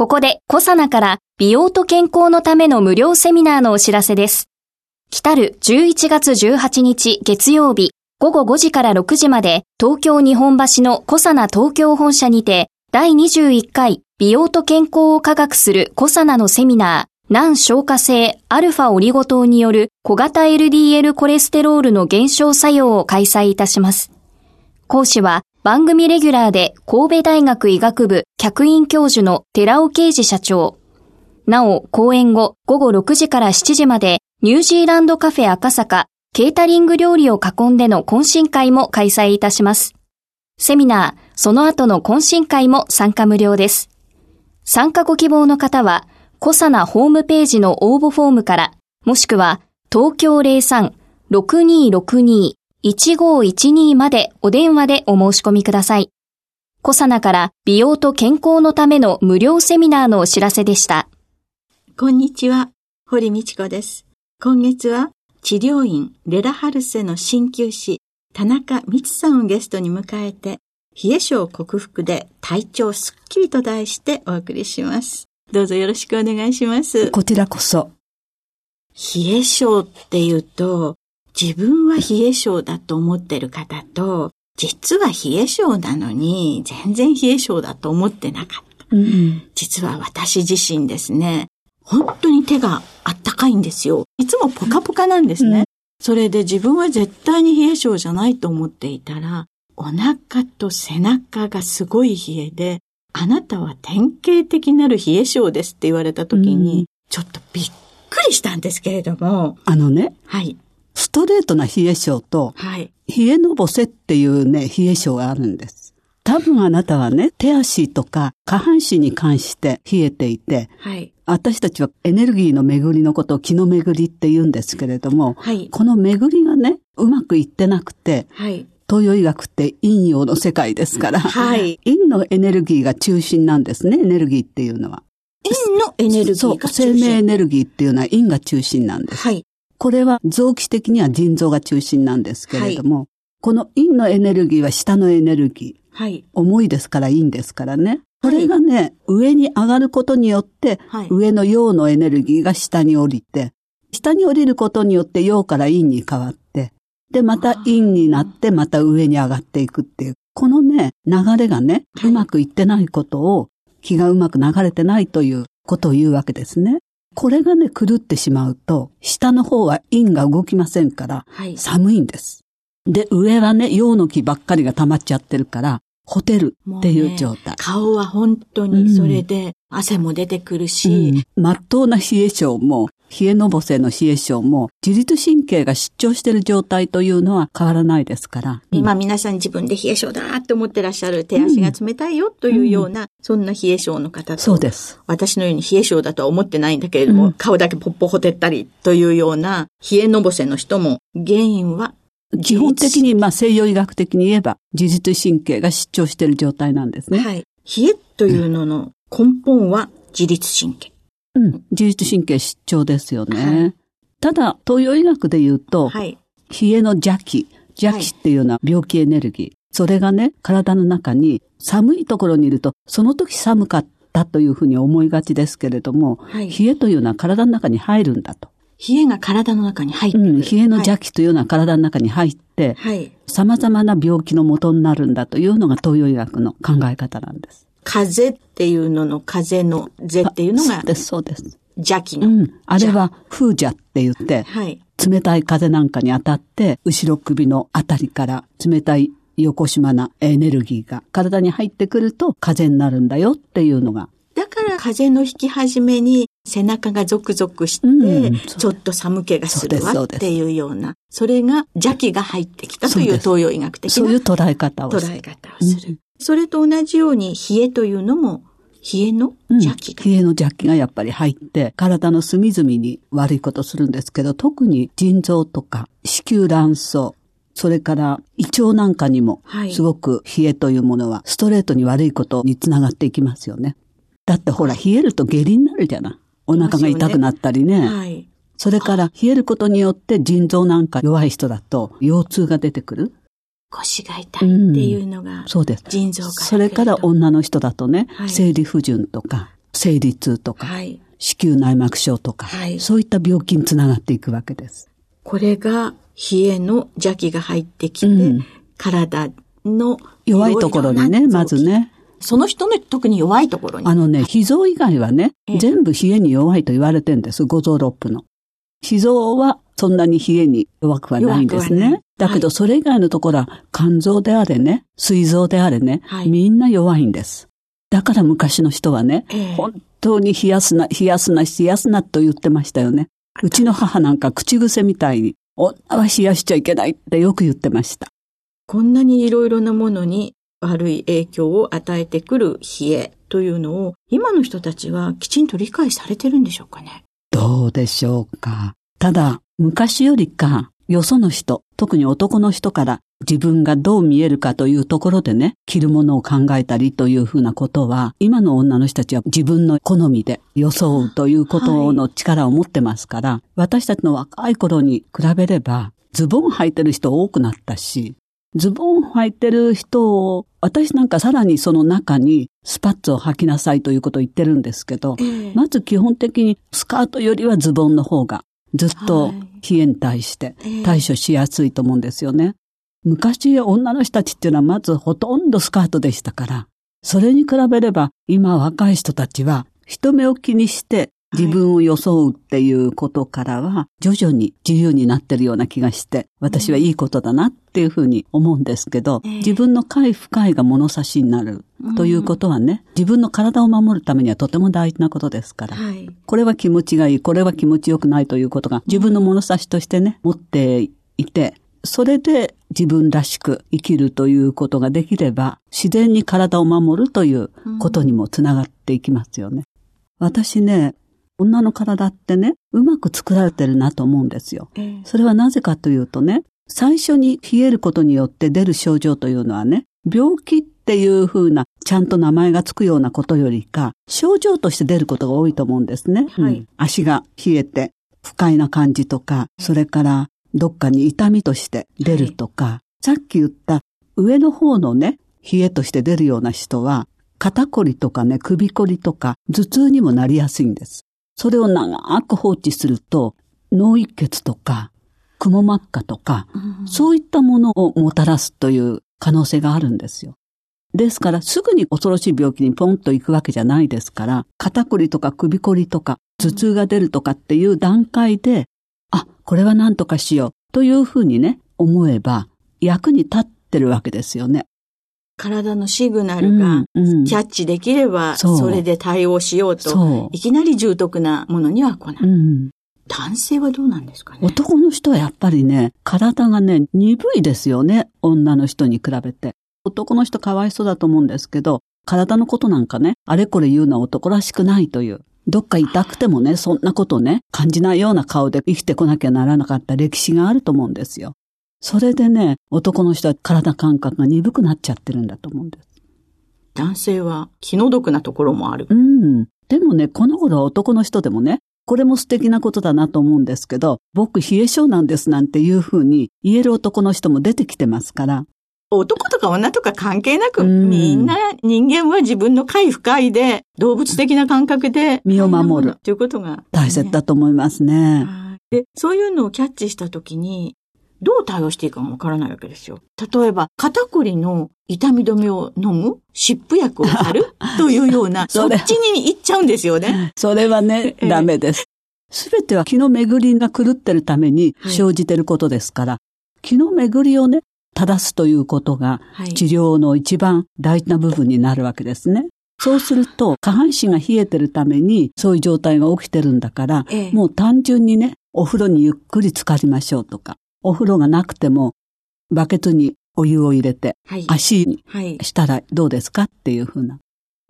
ここでコサナから美容と健康のための無料セミナーのお知らせです来たる11月18日月曜日午後5時から6時まで東京日本橋のコサナ東京本社にて第21回美容と健康を科学するコサナのセミナー難消化性アルファオリゴ糖による小型 LDL コレステロールの減少作用を開催いたします。講師は番組レギュラーで神戸大学医学部客員教授の寺尾啓治社長。なお、講演後午後6時から7時までニュージーランドカフェ赤坂ケータリング料理を囲んでの懇親会も開催いたします。セミナー、その後の懇親会も参加無料です。参加ご希望の方は、コサナホームページの応募フォームから、もしくは東京03-6262 03-6262-1512までお電話でお申し込みください。コサナから美容と健康のための無料セミナーのお知らせでした。こんにちは、堀道子です。今月は治療院レラハルセの鍼灸師田中光さんをゲストに迎えて冷え症克服で体調すっきりと題してお送りします。どうぞよろしくお願いします。こちらこそ。冷え性っていうと、自分は冷え性だと思ってる方と、実は冷え性なのに、全然冷え性だと思ってなかった。うん、実は私自身ですね、本当に手があったかいんですよ。いつもポカポカなんですね。うん、それで自分は絶対に冷え性じゃないと思っていたら、お腹と背中がすごい冷えで、あなたは典型的なる冷え性ですって言われた時に、ちょっとびっくりしたんですけれども。あのね。はい。ストレートな冷え性と、はい。冷えのぼせっていうね、冷え性があるんです。多分あなたはね、手足とか下半身に関して冷えていて、はい。私たちはエネルギーの巡りのことを気の巡りって言うんですけれども、はい。この巡りがね、うまくいってなくて、はい。東洋医学って陰陽の世界ですから、はい。陰のエネルギーが中心なんですね、エネルギーっていうのは。陰のエネルギーがそう、生命エネルギーっていうのは陰が中心なんです。はい。これは臓器的には腎臓が中心なんですけれども、はい、この陰のエネルギーは下のエネルギー。はい。重いですから陰ですからね。これがね、はい、上に上がることによって、はい、上の陽のエネルギーが下に降りて、下に降りることによって陽から陰に変わって、で、また陰になって、また上に上がっていくっていう。このね、流れがね、うまくいってないことを、気がうまく流れてないということを言うわけですね。これがね、狂ってしまうと、下の方は陰が動きませんから、寒いんです。で、上はね、陽の気ばっかりが溜まっちゃってるから、ホテルっていう状態。ね、顔は本当にそれで汗も出てくるし、うん、真っ当な冷え性も冷えのぼせの冷え性も自律神経が失調している状態というのは変わらないですから。今皆さん自分で冷え性だって思ってらっしゃる手足が冷たいよというような、うん、そんな冷え性の方と。そうです。私のように冷え性だとは思ってないんだけれども、うん、顔だけポッポほてったりというような冷えのぼせの人も原因は基本的に、まあ西洋医学的に言えば自律神経が失調している状態なんですね。はい。冷えというのの根本は自律神経。うん、自律神経失調ですよね。はい、ただ、東洋医学で言うと、はい、冷えの邪気、邪気っていうのは病気エネルギー。それがね、体の中に寒いところにいると、その時寒かったというふうに思いがちですけれども、はい、冷えというのは体の中に入るんだと。冷えが体の中に入ってる、うん、冷えの邪気というのは体の中に入って、はい、様々な病気の元になるんだというのが東洋医学の考え方なんです。風っていうのの風のぜっていうのが。そうです、そうです。邪気の。うん。あれは風邪って言って、はい。冷たい風なんかに当たって、後ろ首のあたりから冷たい横島なエネルギーが体に入ってくると風になるんだよっていうのが。だから風の引き始めに背中がゾクゾクして、うん、ちょっと寒気がするわっていうような、それが邪気が入ってきたという東洋医学的な。そういう捉え方をする。捉え方をする。それと同じように冷えというのも冷えの邪気が、うん、冷えの邪気がやっぱり入って、体の隅々に悪いことするんですけど、特に腎臓とか子宮卵巣、それから胃腸なんかにも、すごく冷えというものはストレートに悪いことにつながっていきますよね。だってほら、冷えると下痢になるじゃない。お腹が痛くなったりね。はい。それから冷えることによって腎臓なんか弱い人だと腰痛が出てくる。腰が痛いっていうのが、うん、そうです。腎臓からそれから女の人だとね、はい、生理不順とか、生理痛とか、はい、子宮内膜症とか、はい、そういった病気につながっていくわけです。これが冷えの邪気が入ってきて、うん、体の弱いところにね、まずね。その人の特に弱いところに。あのね、脾臓以外はね、全部冷えに弱いと言われてんです、五臓六腑の。脾臓はそんなに冷えに弱くはないんですね。だけどそれ以外のところは肝臓であれね、膵臓であれね、はい、みんな弱いんです。だから昔の人はね、えー、本当に冷やすな、冷やすな、冷やすなと言ってましたよね。うちの母なんか口癖みたいに、女は冷やしちゃいけないってよく言ってました。こんなにいろいろなものに悪い影響を与えてくる冷えというのを今の人たちはきちんと理解されてるんでしょうかねどうでしょうか。ただ、昔よりか、よその人、特に男の人から自分がどう見えるかというところでね、着るものを考えたりというふうなことは、今の女の人たちは自分の好みで装うということの力を持ってますから、はい、私たちの若い頃に比べれば、ズボン履いてる人多くなったし、ズボン履いてる人を、私なんかさらにその中にスパッツを履きなさいということを言ってるんですけど、えー、まず基本的にスカートよりはズボンの方がずっと冷えに対して対処しやすいと思うんですよね。はいえー、昔女の人たちっていうのはまずほとんどスカートでしたから、それに比べれば今若い人たちは人目を気にして自分を装うっていうことからは、徐々に自由になってるような気がして、私はいいことだなっていうふうに思うんですけど、自分の快不快が物差しになるということはね、自分の体を守るためにはとても大事なことですから、これは気持ちがいい、これは気持ちよくないということが自分の物差しとしてね、持っていて、それで自分らしく生きるということができれば、自然に体を守るということにもつながっていきますよね。私ね、女の体ってね、うまく作られてるなと思うんですよ。それはなぜかというとね、最初に冷えることによって出る症状というのはね、病気っていうふうな、ちゃんと名前がつくようなことよりか、症状として出ることが多いと思うんですね。はい、うん、足が冷えて、不快な感じとか、それからどっかに痛みとして出るとか、はい、さっき言った上の方のね、冷えとして出るような人は、肩こりとかね、首こりとか、頭痛にもなりやすいんです。それを長く放置すると、脳一血とか、くも膜下とか、うん、そういったものをもたらすという可能性があるんですよ。ですから、すぐに恐ろしい病気にポンと行くわけじゃないですから、肩こりとか首こりとか、頭痛が出るとかっていう段階で、あ、これは何とかしようというふうにね、思えば、役に立ってるわけですよね。体のシグナルがキャッチできれば、それで対応しようと、いきなり重篤なものには来ない。うん男性はどうなんですかね？男の人はやっぱりね、体がね、鈍いですよね。女の人に比べて。男の人かわいそうだと思うんですけど、体のことなんかね、あれこれ言うのは男らしくないという。どっか痛くてもね、そんなことね、感じないような顔で生きてこなきゃならなかった歴史があると思うんですよ。それでね、男の人は体感覚が鈍くなっちゃってるんだと思うんです。男性は気の毒なところもある。うん。でもね、この頃は男の人でもね、これも素敵なことだなと思うんですけど、僕冷え性なんですなんていうふうに言える男の人も出てきてますから。男とか女とか関係なく、みんな人間は自分の快不快で、動物的な感覚で身を守る。ということが、大切だと思いますね。で、そういうのをキャッチしたときに、どう対応していいかもわからないわけですよ。例えば、肩こりの痛み止めを飲む？湿布薬を貼る？というような、そっちに行っちゃうんですよね。それはね、ダメです。すべては気の巡りが狂ってるために生じてることですから、はい、気の巡りをね、正すということが治療の一番大事な部分になるわけですね。そうすると、下半身が冷えてるために、そういう状態が起きてるんだから、ええ、もう単純にね、お風呂にゆっくり浸かりましょうとか、お風呂がなくても、バケツにお湯を入れて、はい、足にしたらどうですか？っていうふうな。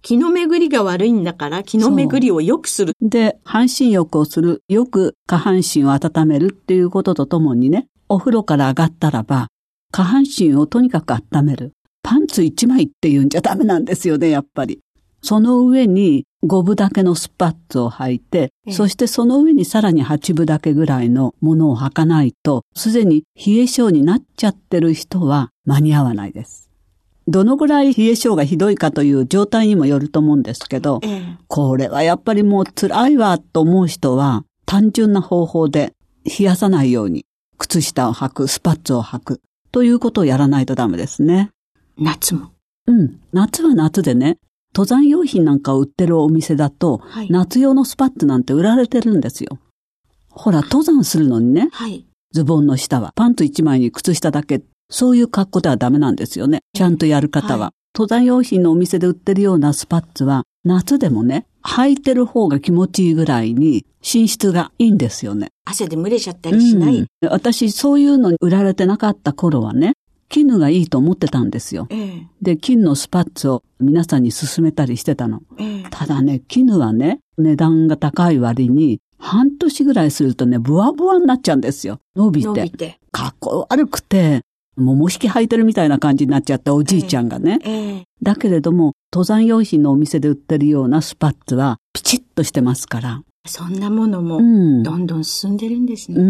気の巡りが悪いんだから、気の巡りを良くする。で、半身浴をする、よく下半身を温めるっていうこととともにね、お風呂から上がったらば、下半身をとにかく温める。パンツ一枚っていうんじゃダメなんですよね、やっぱり。その上に5分だけのスパッツを履いて、ええ、そしてその上にさらに8分だけぐらいのものを履かないと、すでに冷え性になっちゃってる人は間に合わないです。どのぐらい冷え性がひどいかという状態にもよると思うんですけど、え、これはやっぱりもう辛いわと思う人は、単純な方法で冷やさないように靴下を履く、スパッツを履くということをやらないとダメですね。夏もうん。夏は夏でね、登山用品なんかを売ってるお店だと、はい、夏用のスパッツなんて売られてるんですよ。ほら、登山するのにね、はい、ズボンの下は、パンツ一枚に靴下だけ、そういう格好ではダメなんですよね。ちゃんとやる方は。はい、登山用品のお店で売ってるようなスパッツは、夏でもね、履いてる方が気持ちいいぐらいに、寝室がいいんですよね。汗で蒸れちゃったりしない、うん、私、そういうのに売られてなかった頃はね、絹がいいと思ってたんですよ。ええ、で、金のスパッツを皆さんに勧めたりしてたの。え、ただね、絹はね、値段が高い割に、半年ぐらいするとね、ブワブワになっちゃうんですよ。伸びて。伸びて。かっこ悪くて、桃引き履いてるみたいな感じになっちゃったおじいちゃんがね。だけれども、登山用品のお店で売ってるようなスパッツは、ピチッとしてますから。そんなものも、どんどん進んでるんですね。う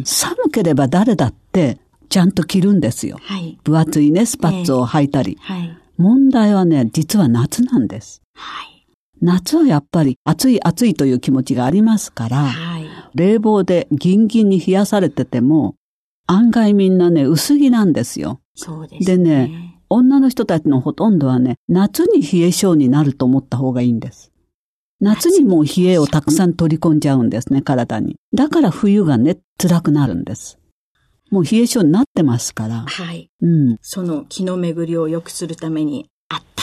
ん、寒ければ誰だって、ちゃんと着るんですよ。はい、分厚いね、スパッツを履いたり。えー、はい、問題はね、実は夏なんです。はい、夏はやっぱり暑い暑いという気持ちがありますから、はい、冷房でギンギンに冷やされてても、案外みんなね、薄着なんですよ。そうですね。でね、女の人たちのほとんどはね、夏に冷え性になると思った方がいいんです。夏にも冷えをたくさん取り込んじゃうんですね、体に。だから冬がね、辛くなるんです。もう冷え性になってますから。はい。うん。その気の巡りを良くするために、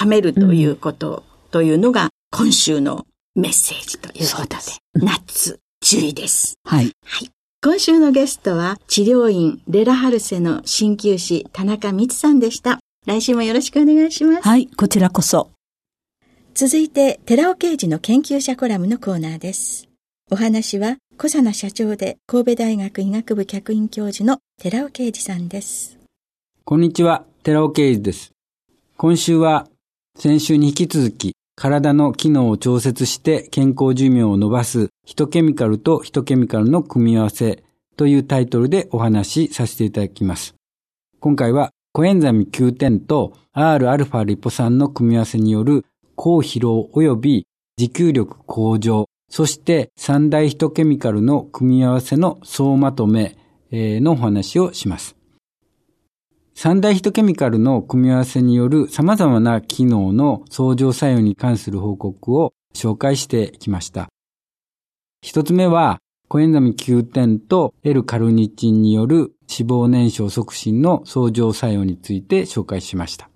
温めるということ、というのが、今週のメッセージということで、で夏、注意です。はい。はい。今週のゲストは、治療院レラハルセの鍼灸師、田中光さんでした。来週もよろしくお願いします。はい、こちらこそ。続いて、寺尾刑事の研究者コラムのコーナーです。お話は、小佐奈社長で神戸大学医学部客員教授の寺尾啓二さんです。こんにちは、寺尾啓二です。今週は先週に引き続き体の機能を調節して健康寿命を伸ばすヒトケミカルとヒトケミカルの組み合わせというタイトルでお話しさせていただきます。今回はコエンザミ Q10 と Rα リポ酸の組み合わせによる高疲労及び持久力向上そして三大ヒトケミカルの組み合わせの総まとめのお話をします。三大ヒトケミカルの組み合わせによる様々な機能の相乗作用に関する報告を紹介してきました。一つ目は、コエンザミ Q10 と L カルニチンによる脂肪燃焼促進の相乗作用について紹介しました。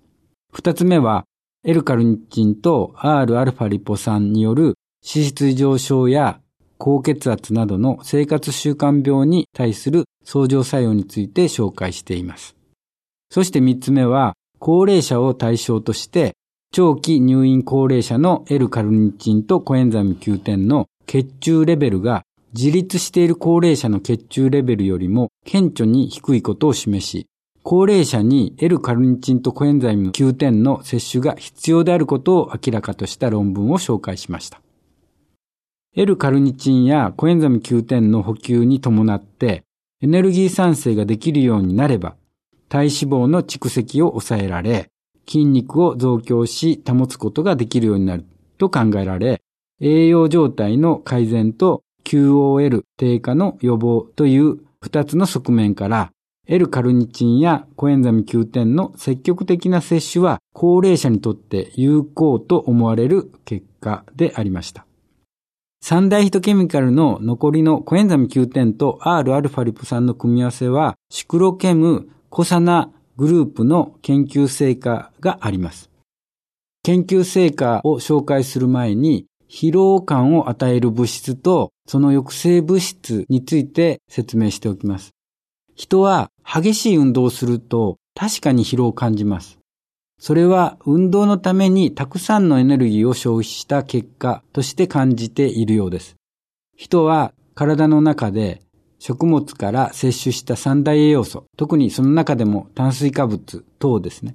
二つ目は、L カルニチンと Rα リポ酸による脂質異常症や高血圧などの生活習慣病に対する相乗作用について紹介しています。そして三つ目は、高齢者を対象として、長期入院高齢者の L カルニチンとコエンザミ Q10 の血中レベルが自立している高齢者の血中レベルよりも顕著に低いことを示し、高齢者に L カルニチンとコエンザイム Q10 の摂取が必要であることを明らかとした論文を紹介しました。L カルニチンやコエンザミ Q10 の補給に伴ってエネルギー産生ができるようになれば体脂肪の蓄積を抑えられ筋肉を増強し保つことができるようになると考えられ栄養状態の改善と QOL 低下の予防という二つの側面から L カルニチンやコエンザミ Q10 の積極的な摂取は高齢者にとって有効と思われる結果でありました。三大ヒトケミカルの残りのコエンザミ Q10 と Rα リポ酸の組み合わせは、シクロケムコサナグループの研究成果があります。研究成果を紹介する前に、疲労感を与える物質とその抑制物質について説明しておきます。人は激しい運動をすると確かに疲労を感じます。それは運動のためにたくさんのエネルギーを消費した結果として感じているようです。人は体の中で食物から摂取した三大栄養素、特にその中でも炭水化物等ですね、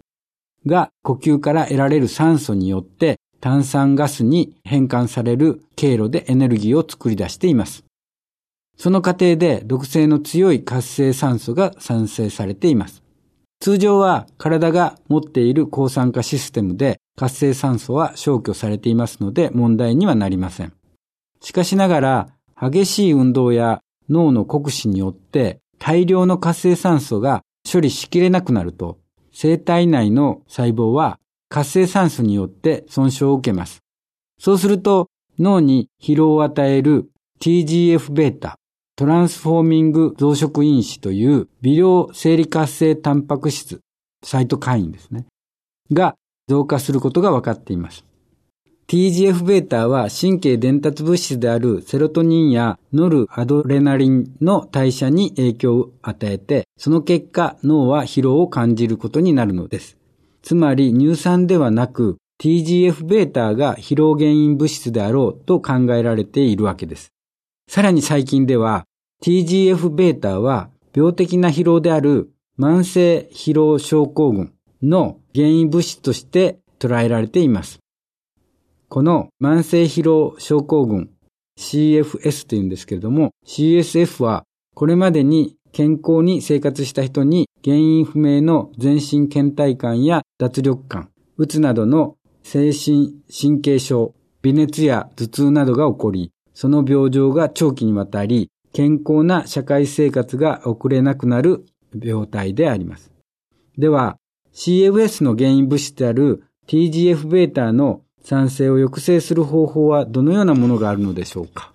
が呼吸から得られる酸素によって炭酸ガスに変換される経路でエネルギーを作り出しています。その過程で毒性の強い活性酸素が産生されています。通常は体が持っている抗酸化システムで活性酸素は消去されていますので問題にはなりません。しかしながら激しい運動や脳の酷使によって大量の活性酸素が処理しきれなくなると生体内の細胞は活性酸素によって損傷を受けます。そうすると脳に疲労を与える TGF-β、トランスフォーミング増殖因子という微量生理活性タンパク質、サイトカインですね。が増加することが分かっています。TGF-β は神経伝達物質であるセロトニンやノルアドレナリンの代謝に影響を与えて、その結果脳は疲労を感じることになるのです。つまり乳酸ではなく TGF-β が疲労原因物質であろうと考えられているわけです。さらに最近では TGF-β は病的な疲労である慢性疲労症候群の原因物質として捉えられています。この慢性疲労症候群 CFS というんですけれども CSF はこれまでに健康に生活した人に原因不明の全身倦怠感や脱力感、うつなどの精神神経症、微熱や頭痛などが起こり、その病状が長期にわたり、健康な社会生活が送れなくなる病態であります。では、CFS の原因物質である TGF-β の酸性を抑制する方法はどのようなものがあるのでしょうか？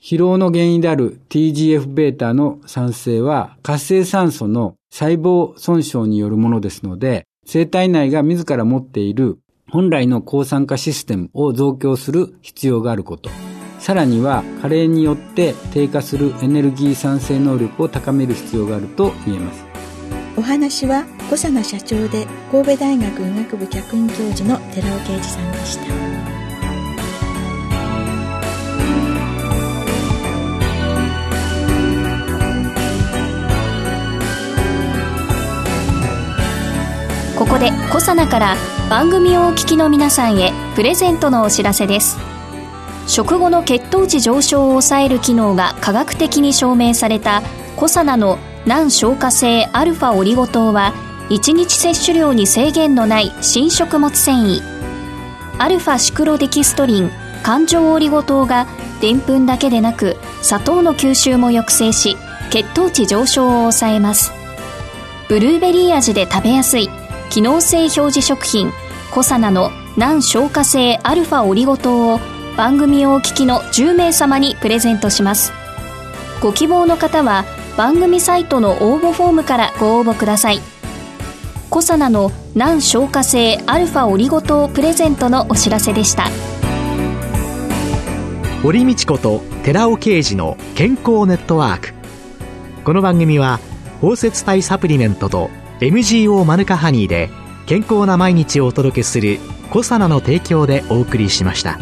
疲労の原因である TGF-β の酸性は活性酸素の細胞損傷によるものですので、生体内が自ら持っている本来の抗酸化システムを増強する必要があること。さらには加齢によって低下するエネルギー産生能力を高める必要があると言えます。お話は小佐奈社長で神戸大学医学部客員教授の寺尾啓二さんでした。ここでコサナから番組をお聞きの皆さんへプレゼントのお知らせです食後の血糖値上昇を抑える機能が科学的に証明されたコサナの難消化性アルファオリゴ糖は1日摂取量に制限のない新食物繊維。アルファシクロデキストリン環状オリゴ糖がでんぷんだけでなく砂糖の吸収も抑制し血糖値上昇を抑えます。ブルーベリー味で食べやすい機能性表示食品コサナの難消化性アルファオリゴ糖を番組をお聞きの10名様にプレゼントします。ご希望の方は番組サイトの応募フォームからご応募ください。コサナの難消化性アルファオリゴ糖プレゼントのお知らせでした。堀道子と寺尾啓二の健康ネットワーク。この番組は包摂体サプリメントと MGO マヌカハニーで健康な毎日をお届けするコサナの提供でお送りしました。